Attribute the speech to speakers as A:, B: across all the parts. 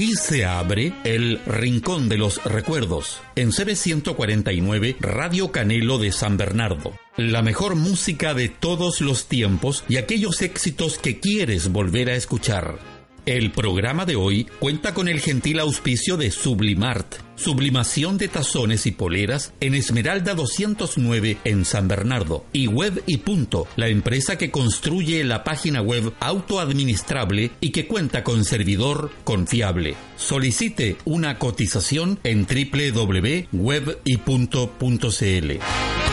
A: Aquí se abre el Rincón de los Recuerdos en CB149 Radio Canelo de San Bernardo. La mejor música de todos los tiempos y aquellos éxitos que quieres volver a escuchar. El programa de hoy cuenta con el gentil auspicio de Sublimart, sublimación de tazones y poleras en Esmeralda 209 en San Bernardo, y Web y Punto, la empresa que construye la página web autoadministrable y que cuenta con servidor confiable. Solicite una cotización en www.webypunto.cl.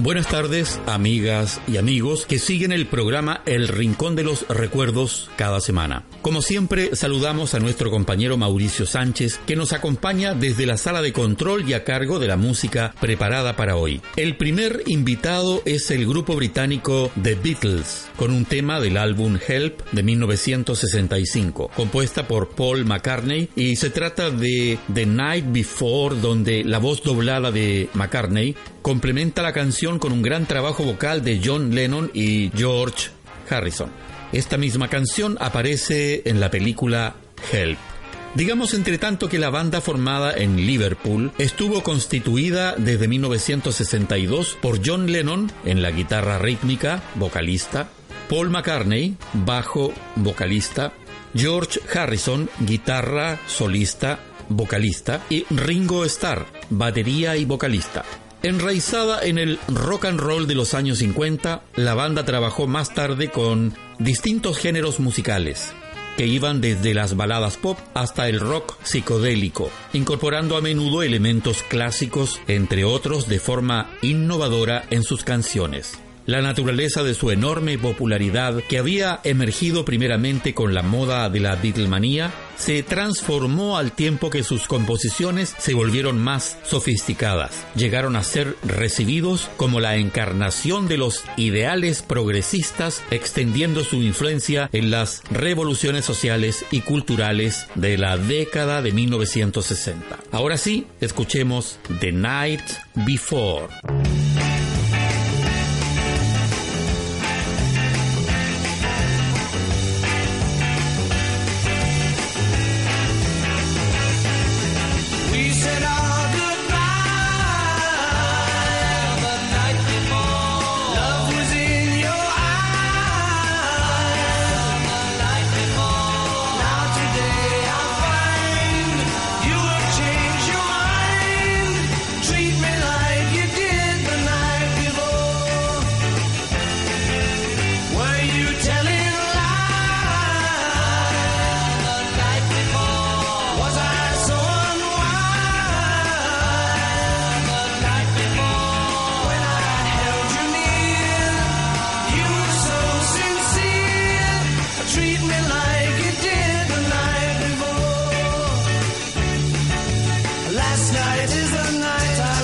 A: Buenas tardes, amigas y amigos que siguen el programa El Rincón de los Recuerdos cada semana. Como siempre, saludamos a nuestro compañero Mauricio Sánchez, que nos acompaña desde la sala de control y a cargo de la música preparada para hoy. El primer invitado es el grupo británico The Beatles, con un tema del álbum Help de 1965, compuesta por Paul McCartney, y se trata de The Night Before, donde la voz doblada de McCartney complementa la canción con un gran trabajo vocal de John Lennon y George Harrison. Esta misma canción aparece en la película Help. Digamos entre tanto que la banda formada en Liverpool estuvo constituida desde 1962 por John Lennon en la guitarra rítmica, vocalista, Paul McCartney, bajo, vocalista, George Harrison, guitarra, solista, vocalista, y Ringo Starr, batería y vocalista. Enraizada en el rock and roll de los años 50, la banda trabajó más tarde con distintos géneros musicales, que iban desde las baladas pop hasta el rock psicodélico, incorporando a menudo elementos clásicos, entre otros, de forma innovadora en sus canciones la naturaleza de su enorme popularidad que había emergido primeramente con la moda de la Beatlemanía se transformó al tiempo que sus composiciones se volvieron más sofisticadas. Llegaron a ser recibidos como la encarnación de los ideales progresistas, extendiendo su influencia en las revoluciones sociales y culturales de la década de 1960. Ahora sí, escuchemos The Night Before.
B: Last night is the night
A: I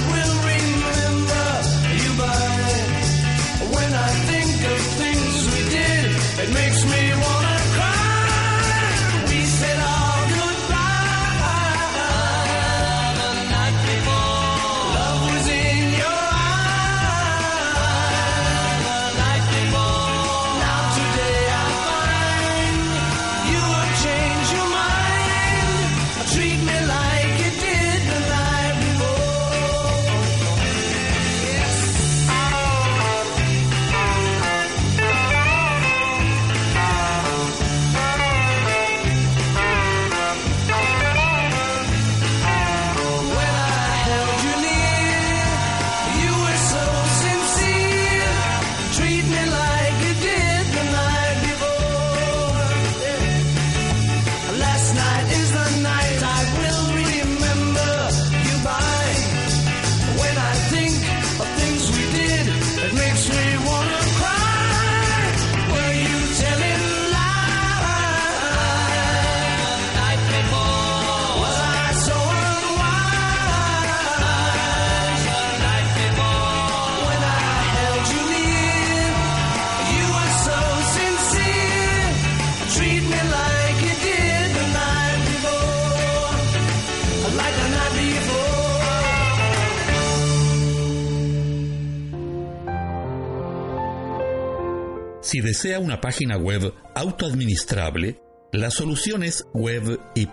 A: desea una página web autoadministrable, la solución es web y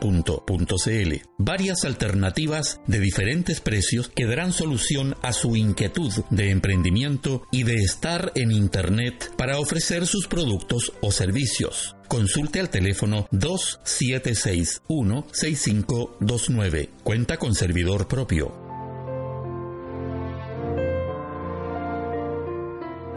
A: Varias alternativas de diferentes precios que darán solución a su inquietud de emprendimiento y de estar en Internet para ofrecer sus productos o servicios. Consulte al teléfono 2761-6529. Cuenta con servidor propio.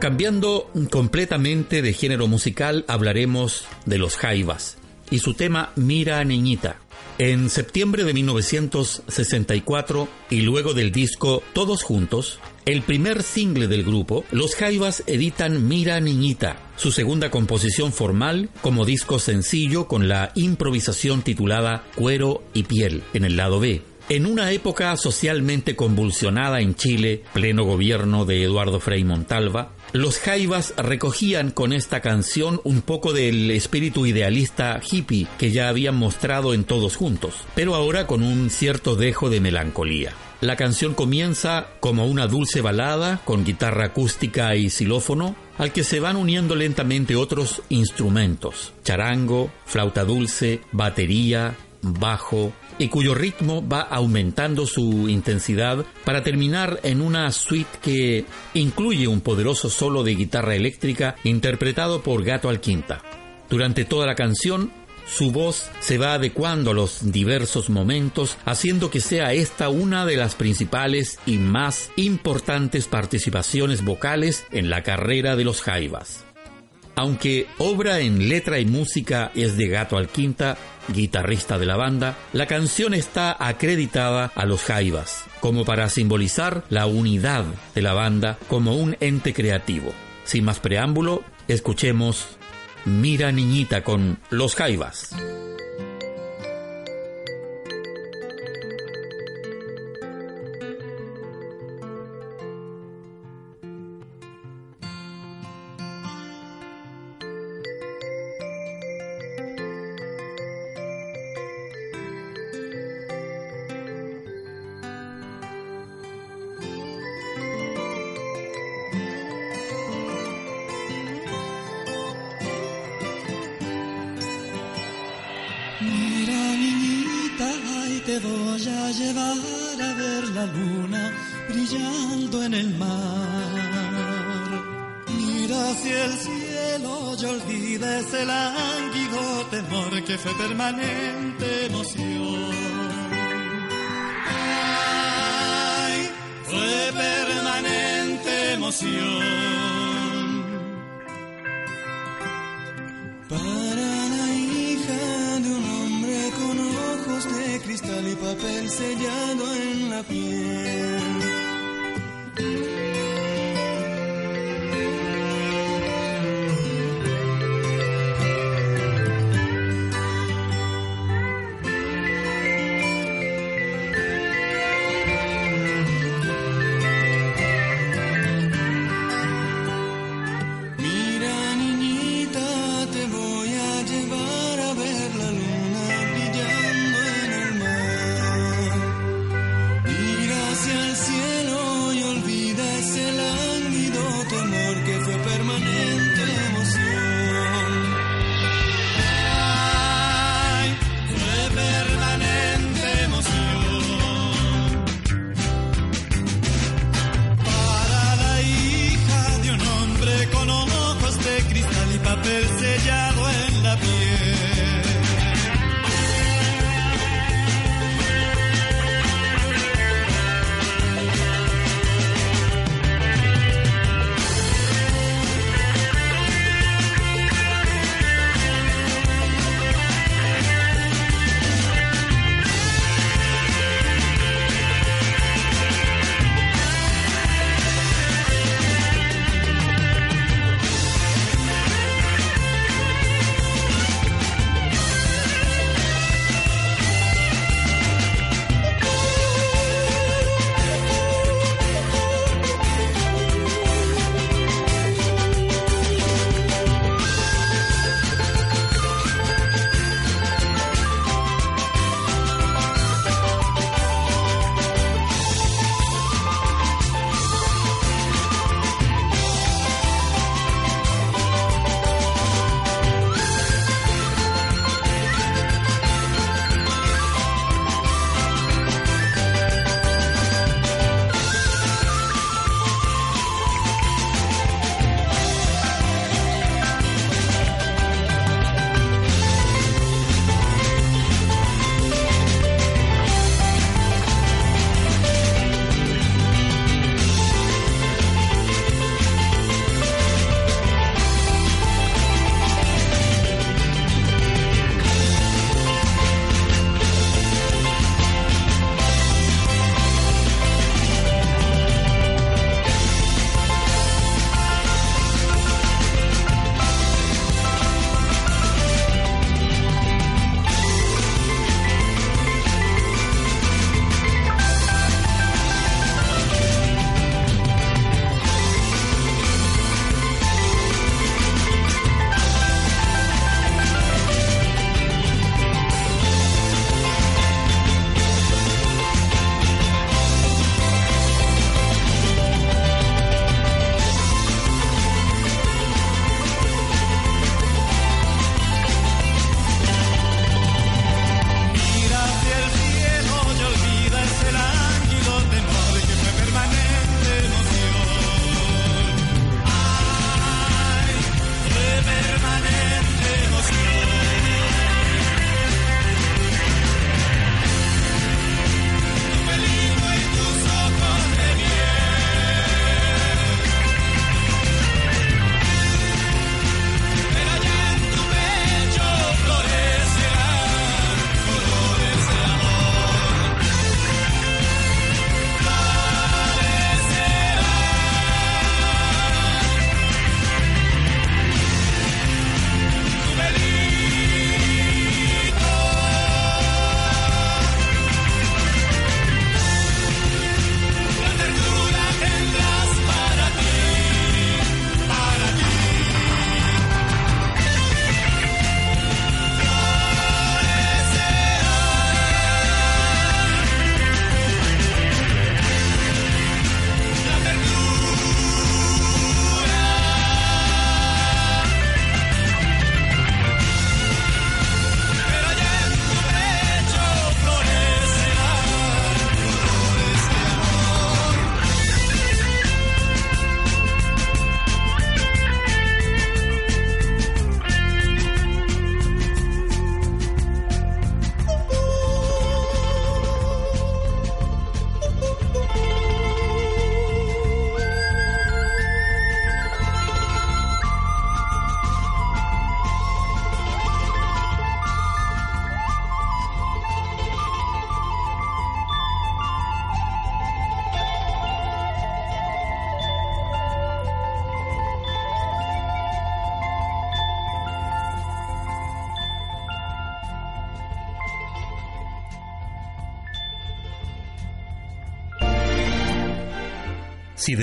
A: Cambiando completamente de género musical, hablaremos de los Jaivas y su tema Mira Niñita. En septiembre de 1964 y luego del disco Todos Juntos, el primer single del grupo, los Jaivas editan Mira Niñita, su segunda composición formal como disco sencillo con la improvisación titulada Cuero y Piel en el lado B. En una época socialmente convulsionada en Chile, pleno gobierno de Eduardo Frei Montalva, los Jaivas recogían con esta canción un poco del espíritu idealista hippie que ya habían mostrado en Todos Juntos, pero ahora con un cierto dejo de melancolía. La canción comienza como una dulce balada con guitarra acústica y xilófono, al que se van uniendo lentamente otros instrumentos, charango, flauta dulce, batería, bajo, y cuyo ritmo va aumentando su intensidad para terminar en una suite que incluye un poderoso solo de guitarra eléctrica interpretado por Gato Alquinta. Durante toda la canción, su voz se va adecuando a los diversos momentos, haciendo que sea esta una de las principales y más importantes participaciones vocales en la carrera de los Jaivas. Aunque obra en letra y música es de Gato Alquinta, guitarrista de la banda, la canción está acreditada a los Jaivas, como para simbolizar la unidad de la banda como un ente creativo. Sin más preámbulo, escuchemos Mira Niñita con los Jaivas.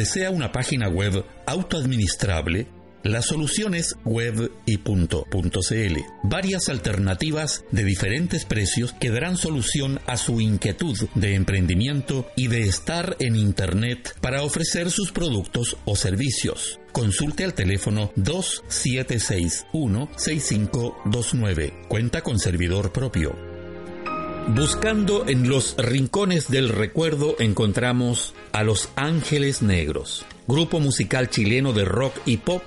A: Desea una página web autoadministrable, la solución es web y Varias alternativas de diferentes precios que darán solución a su inquietud de emprendimiento y de estar en Internet para ofrecer sus productos o servicios. Consulte al teléfono 2761-6529. Cuenta con servidor propio. Buscando en los rincones del recuerdo encontramos a Los Ángeles Negros, grupo musical chileno de rock y pop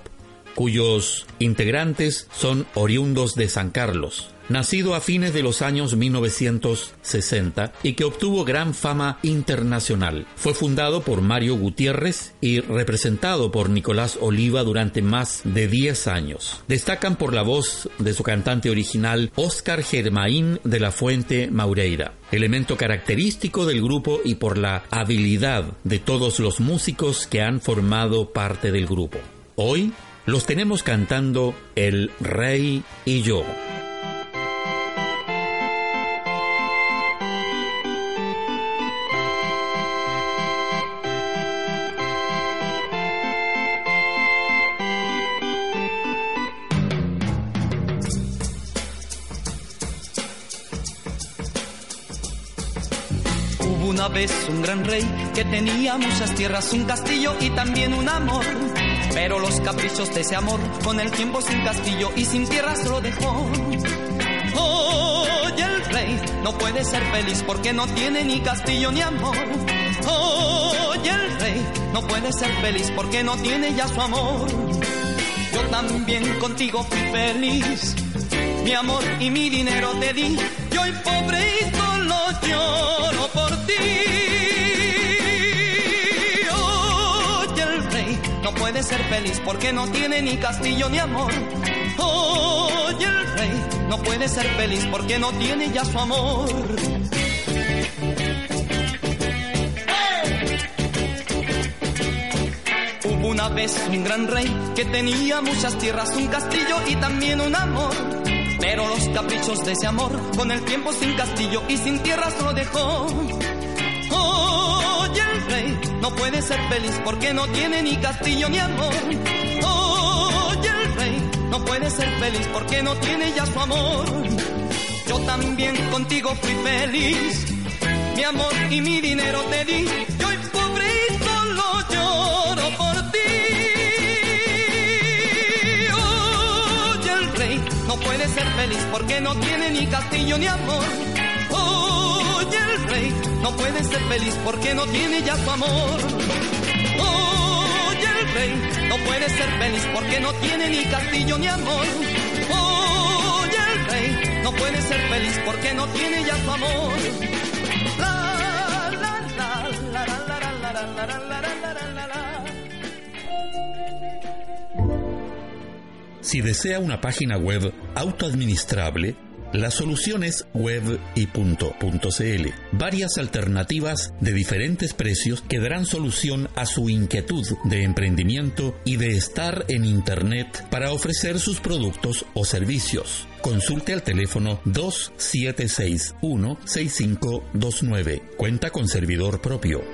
A: cuyos integrantes son oriundos de San Carlos, nacido a fines de los años 1960 y que obtuvo gran fama internacional. Fue fundado por Mario Gutiérrez y representado por Nicolás Oliva durante más de 10 años. Destacan por la voz de su cantante original Oscar Germain de la Fuente Maureira, elemento característico del grupo y por la habilidad de todos los músicos que han formado parte del grupo. Hoy los tenemos cantando El Rey y yo.
B: Una vez un gran rey que tenía muchas tierras, un castillo y también un amor pero los caprichos de ese amor con el tiempo sin castillo y sin tierras lo dejó. Hoy el rey no puede ser feliz porque no tiene ni castillo ni amor. Hoy el rey no puede ser feliz porque no tiene ya su amor. Yo también contigo fui feliz. Mi amor y mi dinero te di. Y hoy pobre y solo lloro feliz porque no tiene ni castillo ni amor. Hoy el rey no puede ser feliz porque no tiene ya su amor. Hubo una vez un gran rey que tenía muchas tierras, un castillo y también un amor. Pero los caprichos de ese amor, con el tiempo sin castillo y sin tierras lo dejó no puede ser feliz porque no tiene ni castillo ni amor. Oye, el rey no puede ser feliz porque no tiene ya su amor. Yo también contigo fui feliz, mi amor y mi dinero te di. Yo hoy pobre y solo lloro por ti. Oye, el rey no puede ser feliz porque no tiene ni castillo ni amor. El rey no puede ser feliz porque no tiene ya su amor. Oye, el rey no puede ser feliz porque no tiene ni castillo ni amor. Oye, el rey no puede ser feliz porque no tiene ya su amor.
A: Si desea una página web autoadministrable, la solución es web y Varias alternativas de diferentes precios que darán solución a su inquietud de emprendimiento y de estar en Internet para ofrecer sus productos o servicios. Consulte al teléfono 2761-6529. Cuenta con servidor propio.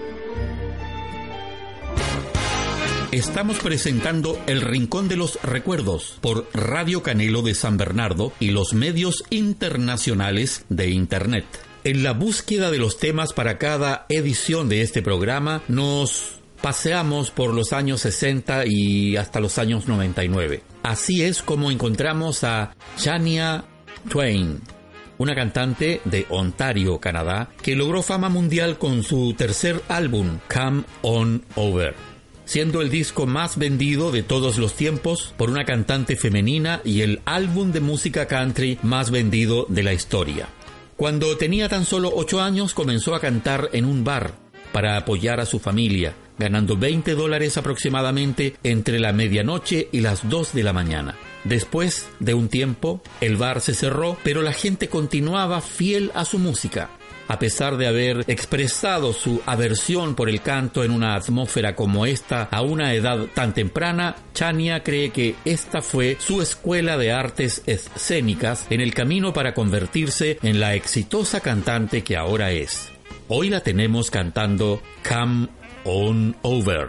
A: Estamos presentando El Rincón de los Recuerdos por Radio Canelo de San Bernardo y los medios internacionales de Internet. En la búsqueda de los temas para cada edición de este programa nos paseamos por los años 60 y hasta los años 99. Así es como encontramos a Shania Twain, una cantante de Ontario, Canadá, que logró fama mundial con su tercer álbum, Come On Over siendo el disco más vendido de todos los tiempos por una cantante femenina y el álbum de música country más vendido de la historia. Cuando tenía tan solo 8 años comenzó a cantar en un bar para apoyar a su familia, ganando 20 dólares aproximadamente entre la medianoche y las 2 de la mañana. Después de un tiempo, el bar se cerró, pero la gente continuaba fiel a su música a pesar de haber expresado su aversión por el canto en una atmósfera como esta a una edad tan temprana, Chania cree que esta fue su escuela de artes escénicas en el camino para convertirse en la exitosa cantante que ahora es. Hoy la tenemos cantando Come On Over.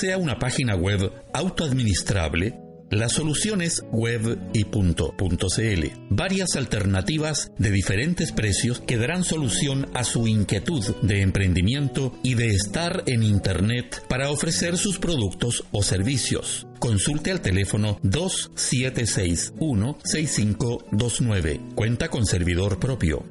A: Sea una página web autoadministrable, la solución es web y Varias alternativas de diferentes precios que darán solución a su inquietud de emprendimiento y de estar en Internet para ofrecer sus productos o servicios. Consulte al teléfono 2761-6529. Cuenta con servidor propio.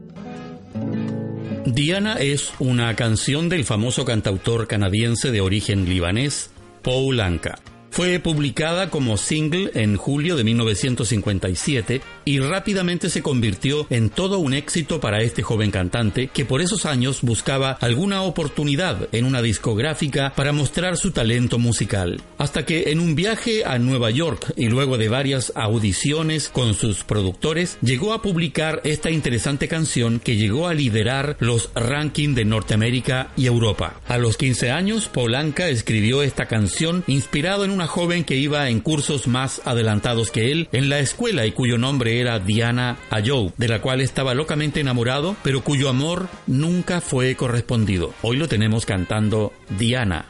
A: Diana es una canción del famoso cantautor canadiense de origen libanés Paul Anka. Fue publicada como single en julio de 1957 y rápidamente se convirtió en todo un éxito para este joven cantante que por esos años buscaba alguna oportunidad en una discográfica para mostrar su talento musical. Hasta que en un viaje a Nueva York y luego de varias audiciones con sus productores, llegó a publicar esta interesante canción que llegó a liderar los rankings de Norteamérica y Europa. A los 15 años, Polanca escribió esta canción inspirado en una joven que iba en cursos más adelantados que él en la escuela y cuyo nombre era Diana Ayoub, de la cual estaba locamente enamorado, pero cuyo amor nunca fue correspondido. Hoy lo tenemos cantando Diana.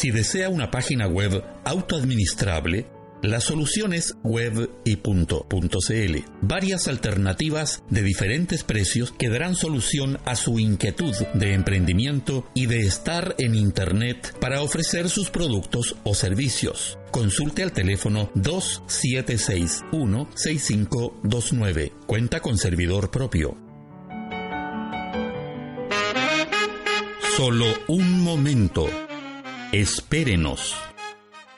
A: Si desea una página web autoadministrable, la solución es web y Varias alternativas de diferentes precios que darán solución a su inquietud de emprendimiento y de estar en Internet para ofrecer sus productos o servicios. Consulte al teléfono 2761-6529. Cuenta con servidor propio. Solo un momento Espérenos.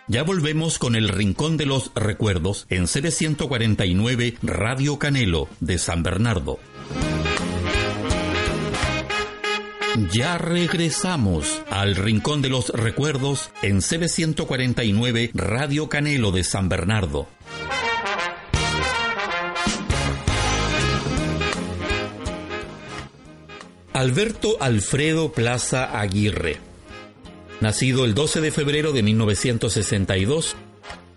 A: Ya volvemos con el Rincón de los Recuerdos en CB149 Radio Canelo de San Bernardo. Ya regresamos al Rincón de los Recuerdos en CB149 Radio Canelo de San Bernardo. Alberto Alfredo Plaza Aguirre Nacido el 12 de febrero de 1962,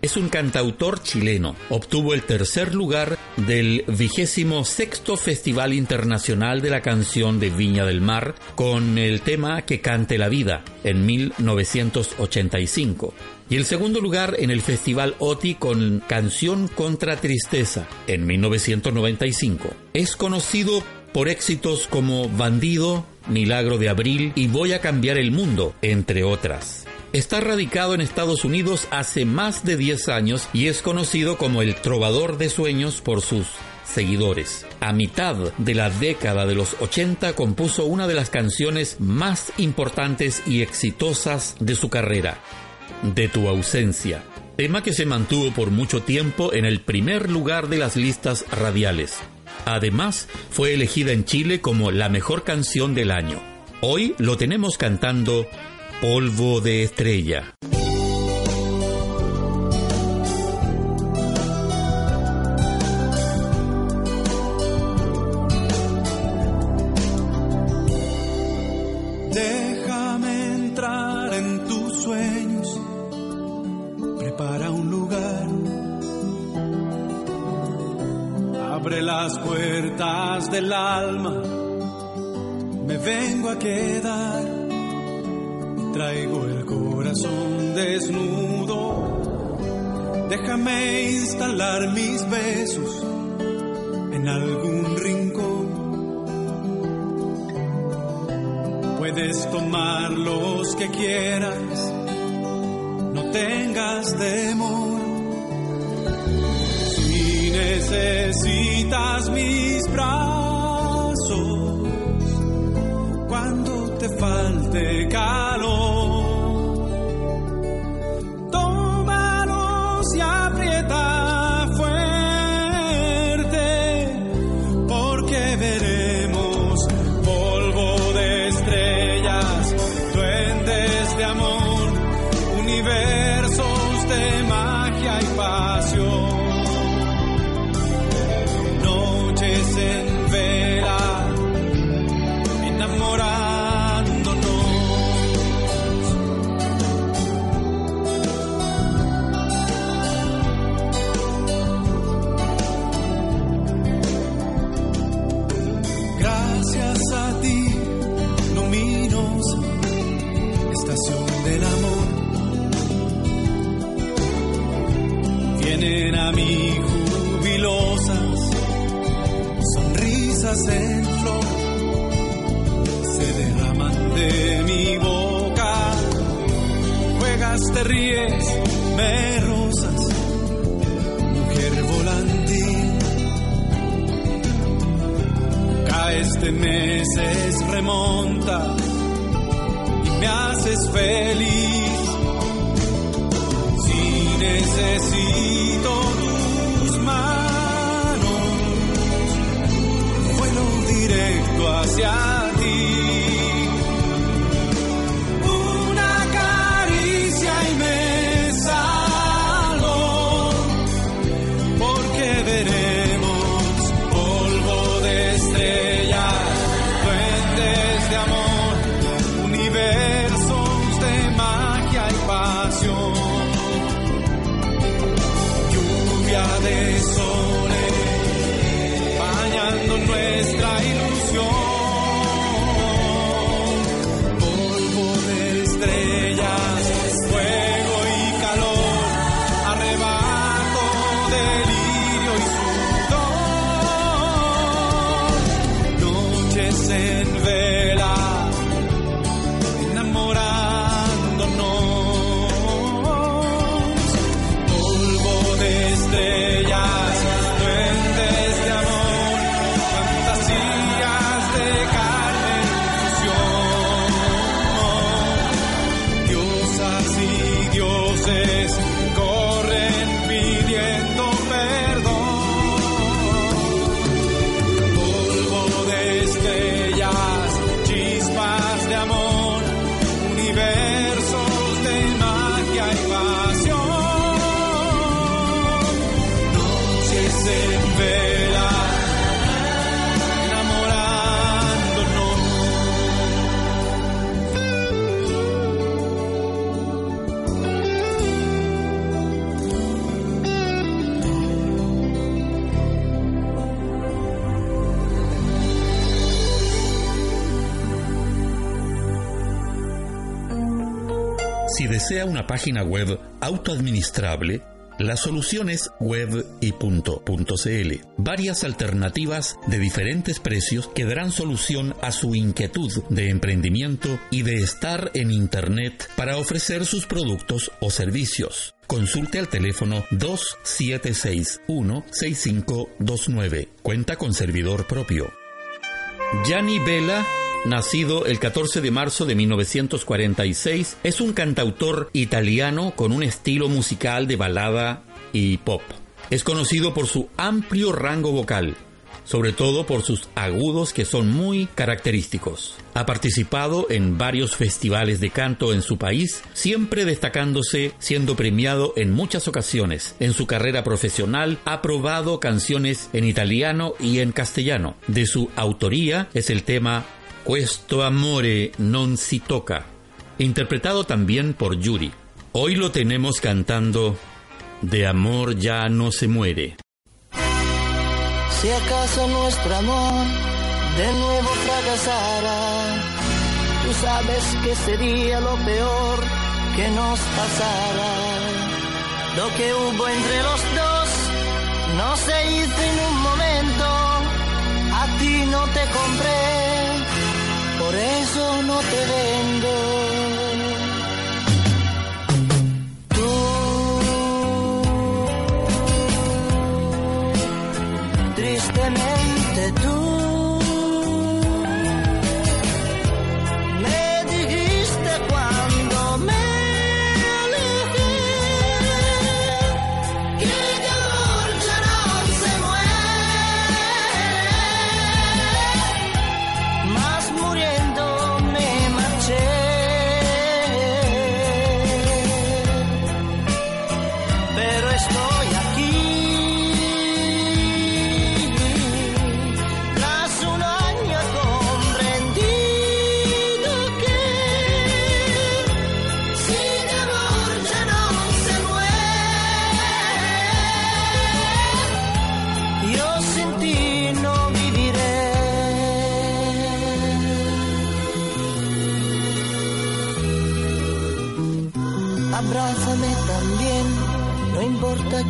A: es un cantautor chileno. Obtuvo el tercer lugar del vigésimo sexto Festival Internacional de la Canción de Viña del Mar con el tema Que cante la vida en 1985. Y el segundo lugar en el Festival OTI con Canción contra Tristeza en 1995. Es conocido por éxitos como Bandido, Milagro de Abril y Voy a cambiar el mundo, entre otras. Está radicado en Estados Unidos hace más de 10 años y es conocido como el trovador de sueños por sus seguidores. A mitad de la década de los 80 compuso una de las canciones más importantes y exitosas de su carrera, De tu ausencia, tema que se mantuvo por mucho tiempo en el primer lugar de las listas radiales. Además, fue elegida en Chile como la mejor canción del año. Hoy lo tenemos cantando Polvo de Estrella.
C: Alma me vengo a quedar. Traigo el corazón desnudo. Déjame instalar mis besos en algún rincón. Puedes tomar los que quieras, no tengas temor necesitas mis
A: página web autoadministrable, la solución es webypunto.cl. Varias alternativas de diferentes precios que darán solución a su inquietud de emprendimiento y de estar en Internet para ofrecer sus productos o servicios. Consulte al teléfono 2761-6529. Cuenta con servidor propio. Gianni Vela, nacido el 14 de marzo de 1946, es un cantautor italiano con un estilo musical de balada y pop. Es conocido por su amplio rango vocal, sobre todo por sus agudos que son muy característicos. Ha participado en varios festivales de canto en su país, siempre destacándose siendo premiado en muchas ocasiones. En su carrera profesional ha probado canciones en italiano y en castellano. De su autoría es el tema Questo amore non si toca, interpretado también por Yuri. Hoy lo tenemos cantando De amor ya no se muere.
D: Si acaso nuestro amor de nuevo fracasara, tú sabes que sería lo peor que nos pasara. Lo que hubo entre los dos no se hizo en un momento, a ti no te compré, por eso no te vendo. Tú tristemente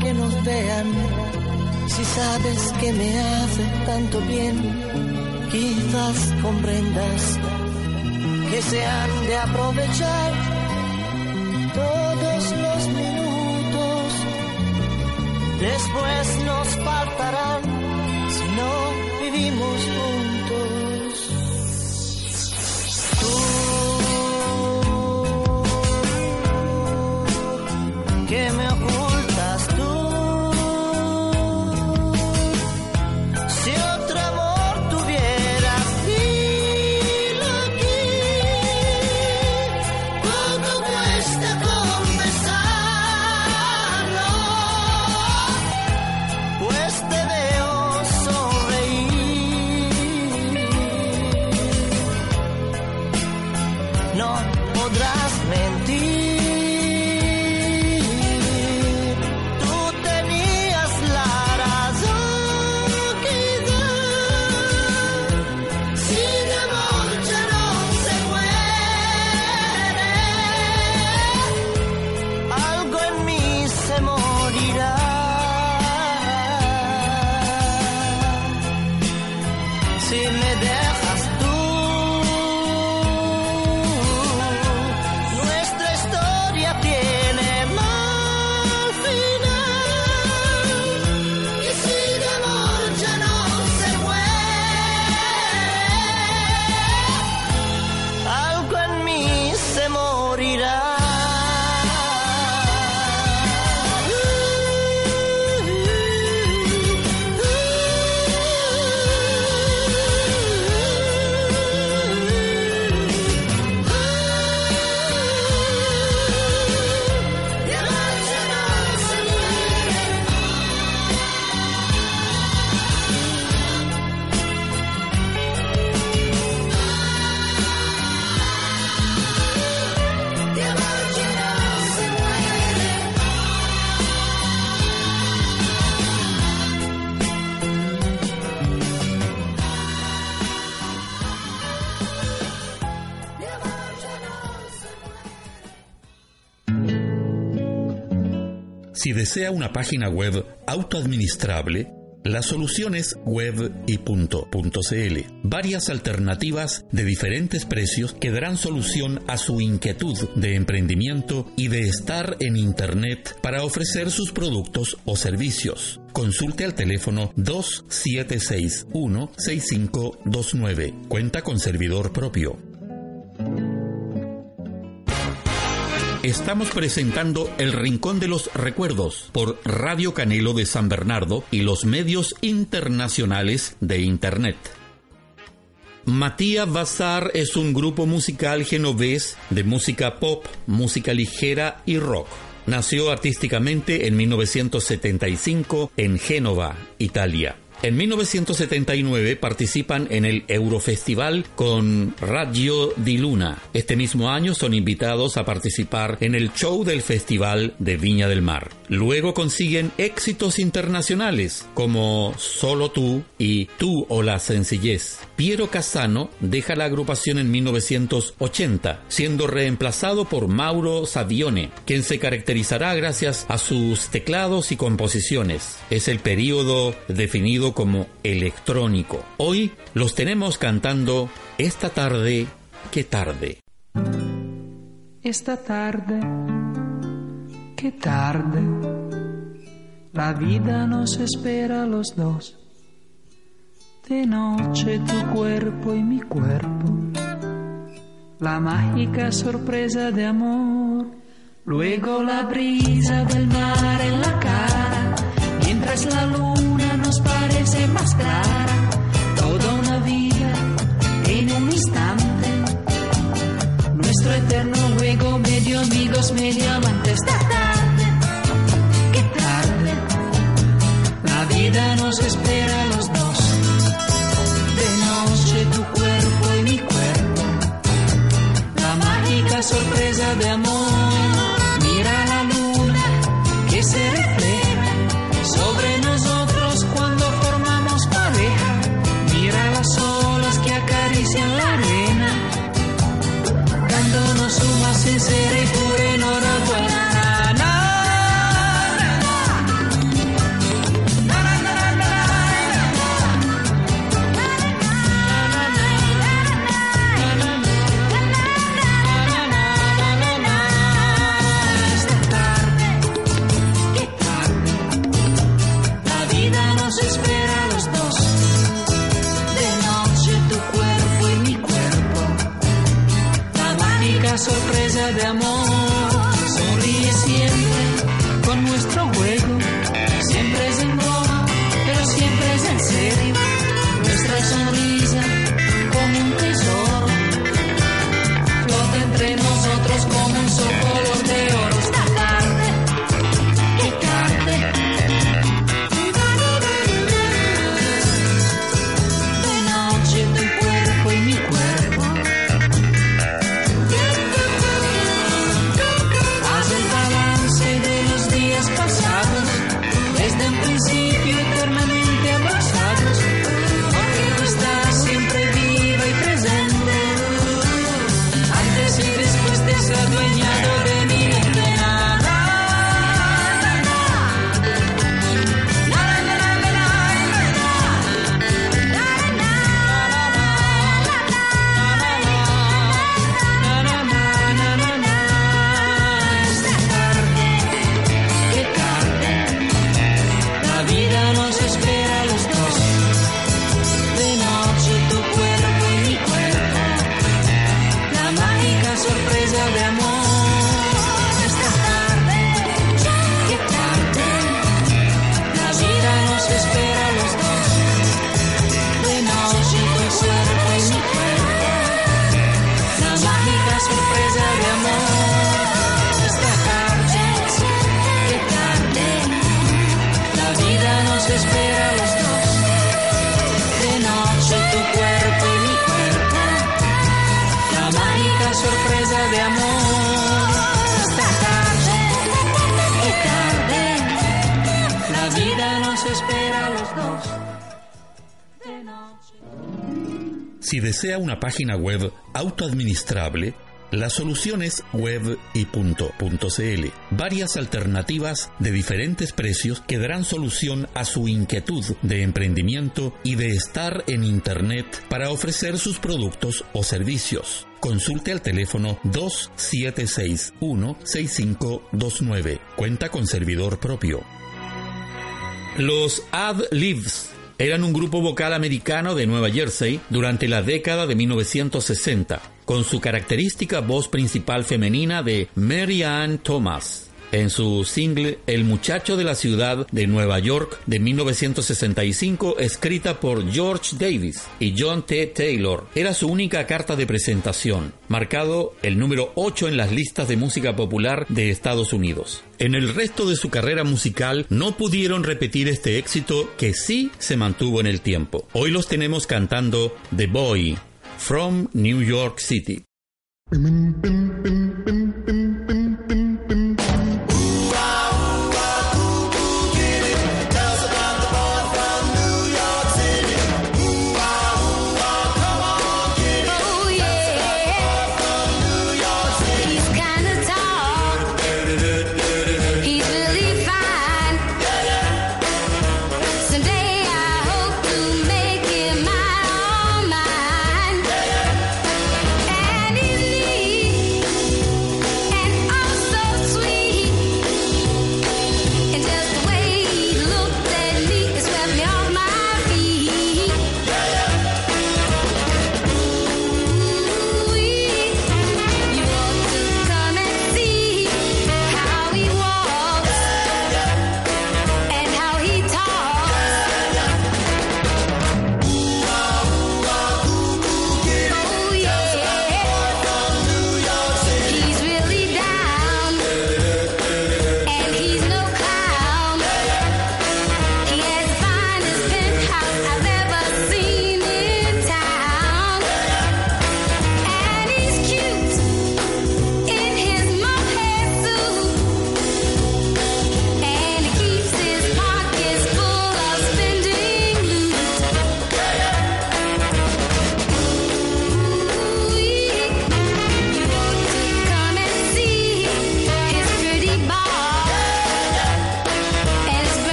D: que nos vean, si sabes que me hace tanto bien, quizás comprendas que se han de aprovechar todos los minutos, después nos faltarán si no vivimos.
A: Desea una página web autoadministrable, la solución es web y punto. Varias alternativas de diferentes precios que darán solución a su inquietud de emprendimiento y de estar en Internet para ofrecer sus productos o servicios. Consulte al teléfono 2761-6529. Cuenta con servidor propio. Estamos presentando El Rincón de los Recuerdos por Radio Canelo de San Bernardo y los medios internacionales de Internet. Matías Bazar es un grupo musical genovés de música pop, música ligera y rock. Nació artísticamente en 1975 en Génova, Italia. En 1979 participan en el Eurofestival con Radio di Luna. Este mismo año son invitados a participar en el show del Festival de Viña del Mar. Luego consiguen éxitos internacionales como Solo tú y Tú o la sencillez. Piero Casano deja la agrupación en 1980, siendo reemplazado por Mauro Savione, quien se caracterizará gracias a sus teclados y composiciones. Es el periodo definido como electrónico. Hoy los tenemos cantando Esta tarde, qué tarde.
E: Esta tarde, qué tarde, la vida nos espera a los dos. De noche tu cuerpo y mi cuerpo, la mágica sorpresa de amor. Luego la brisa del mar en la cara, mientras la nos Toda una vida en un instante nuestro eterno juego, medio amigos, medio amantes. Esta tarde, qué tarde, la vida nos espera a los dos. De noche tu cuerpo y mi cuerpo, la mágica sorpresa de amor.
A: Si desea una página web autoadministrable, la solución es web Varias alternativas de diferentes precios que darán solución a su inquietud de emprendimiento y de estar en Internet para ofrecer sus productos o servicios. Consulte al teléfono 2761-6529. Cuenta con servidor propio. Los Ad Libs eran un grupo vocal americano de Nueva Jersey durante la década de 1960, con su característica voz principal femenina de Mary Ann Thomas en su single El muchacho de la ciudad de Nueva York de 1965, escrita por George Davis y John T. Taylor. Era su única carta de presentación, marcado el número 8 en las listas de música popular de Estados Unidos. En el resto de su carrera musical no pudieron repetir este éxito que sí se mantuvo en el tiempo. Hoy los tenemos cantando The Boy from New York City.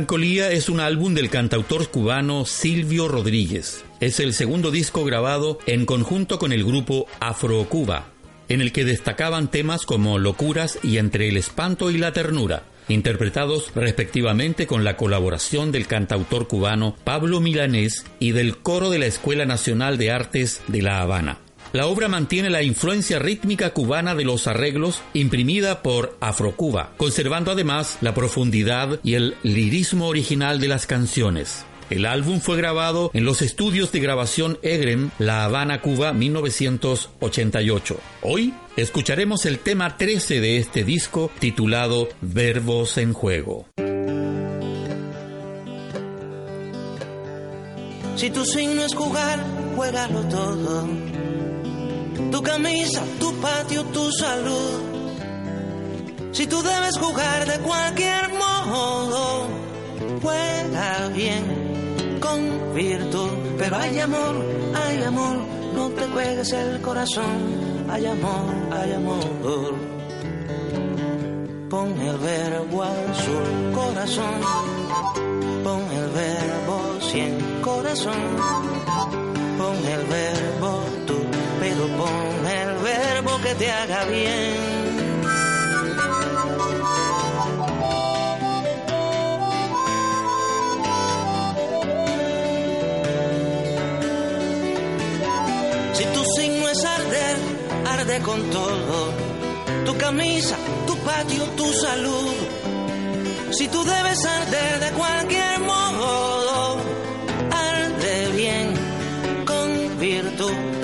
A: Melancolía es un álbum del cantautor cubano Silvio Rodríguez. Es el segundo disco grabado en conjunto con el grupo Afro Cuba, en el que destacaban temas como Locuras y Entre el espanto y la ternura, interpretados respectivamente con la colaboración del cantautor cubano Pablo Milanés y del coro de la Escuela Nacional de Artes de La Habana. La obra mantiene la influencia rítmica cubana de los arreglos imprimida por Afrocuba, conservando además la profundidad y el lirismo original de las canciones. El álbum fue grabado en los estudios de grabación Egrem, La Habana, Cuba, 1988. Hoy escucharemos el tema 13 de este disco titulado Verbos en Juego.
F: Si tu signo es jugar, juégalo todo tu camisa, tu patio, tu salud. Si tú debes jugar de cualquier modo, juega bien, con virtud. Pero hay amor, hay amor, no te juegues el corazón. Hay amor, hay amor. Pon el verbo azul, corazón. Pon el verbo cien, corazón. Pon el verbo pero pon el verbo que te haga bien. Si tu signo es arder, arde con todo. Tu camisa, tu patio, tu salud. Si tú debes arder de cualquier modo,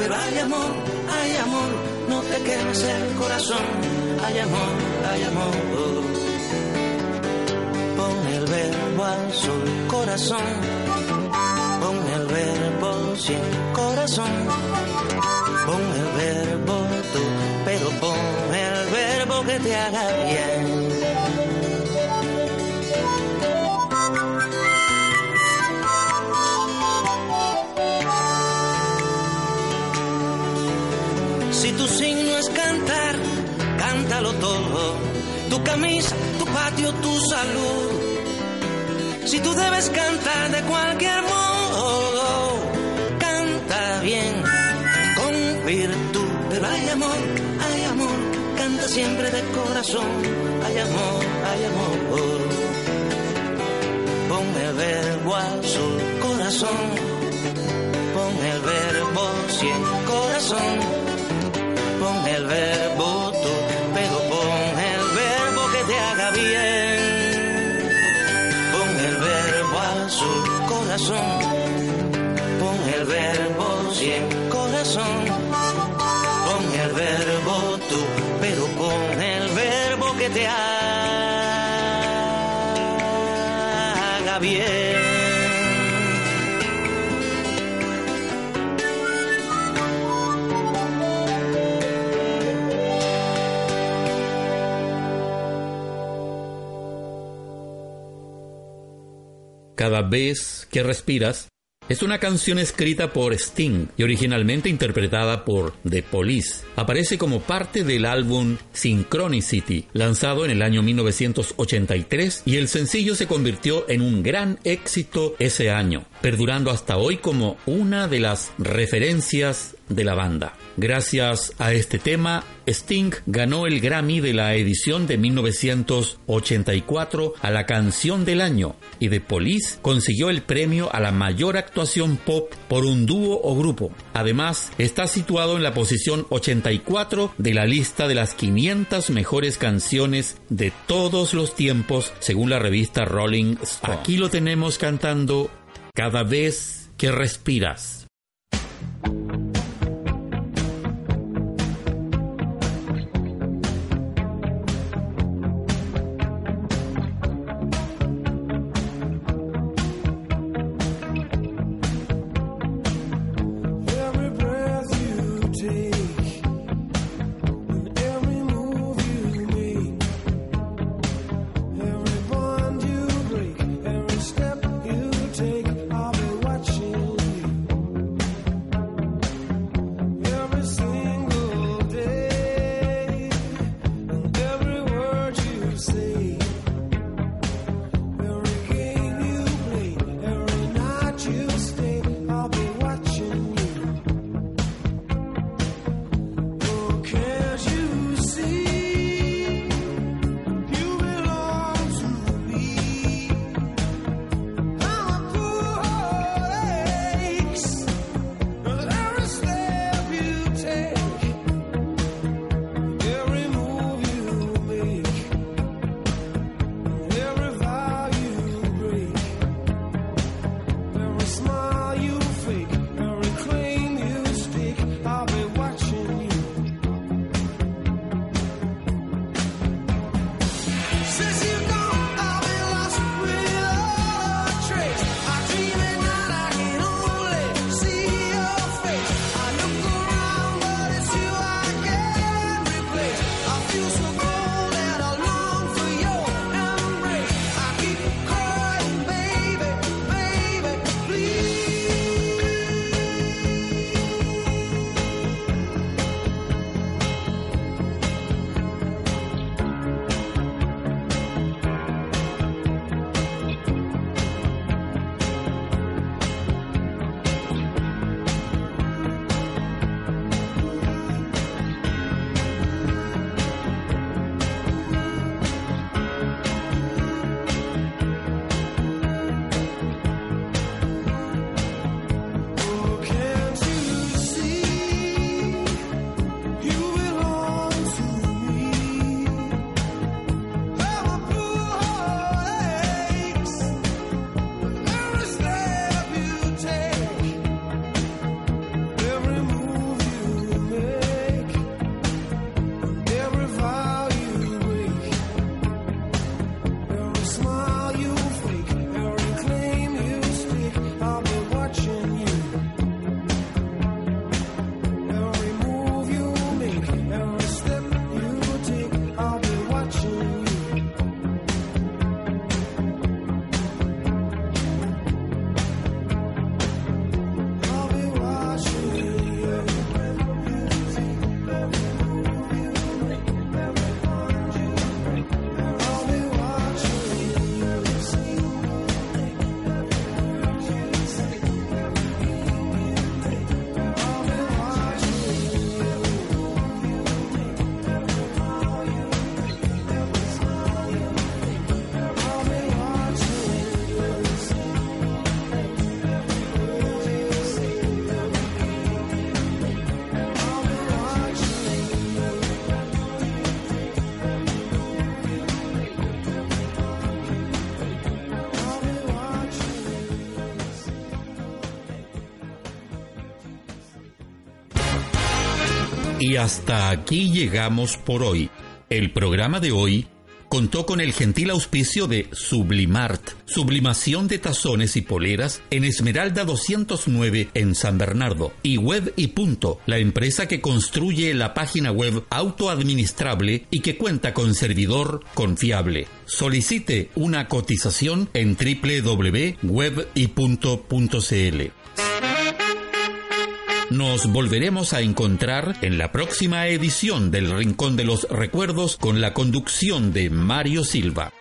F: Pero hay amor, hay amor, no te quemes el corazón. Hay amor, hay amor. Pon el verbo azul, corazón. Pon el verbo sin corazón. Pon el verbo tú, pero pon el verbo que te haga bien. Camisa, tu patio, tu salud. Si tú debes cantar de cualquier modo, canta bien, con virtud. Pero hay amor, hay amor, canta siempre de corazón. Hay amor, hay amor. Pon el verbo azul, corazón. Pon el verbo cien, corazón. Pon el verbo corazón. Pon el verbo cien, corazón. Pon el verbo tú, pero pon el verbo que te haga bien.
A: Cada vez que respiras es una canción escrita por Sting y originalmente interpretada por The Police. Aparece como parte del álbum Synchronicity, lanzado en el año 1983, y el sencillo se convirtió en un gran éxito ese año, perdurando hasta hoy como una de las referencias de la banda. Gracias a este tema, Sting ganó el Grammy de la edición de 1984 a la canción del año y The Police consiguió el premio a la mayor actuación pop por un dúo o grupo. Además, está situado en la posición 84 de la lista de las 500 mejores canciones de todos los tiempos según la revista Rolling Stone. Aquí lo tenemos cantando cada vez que respiras. Hasta aquí llegamos por hoy. El programa de hoy contó con el gentil auspicio de Sublimart, sublimación de tazones y poleras en Esmeralda 209 en San Bernardo, y Web y Punto, la empresa que construye la página web autoadministrable y que cuenta con servidor confiable. Solicite una cotización en www.webypunto.cl. Nos volveremos a encontrar en la próxima edición del Rincón de los Recuerdos con la conducción de Mario Silva.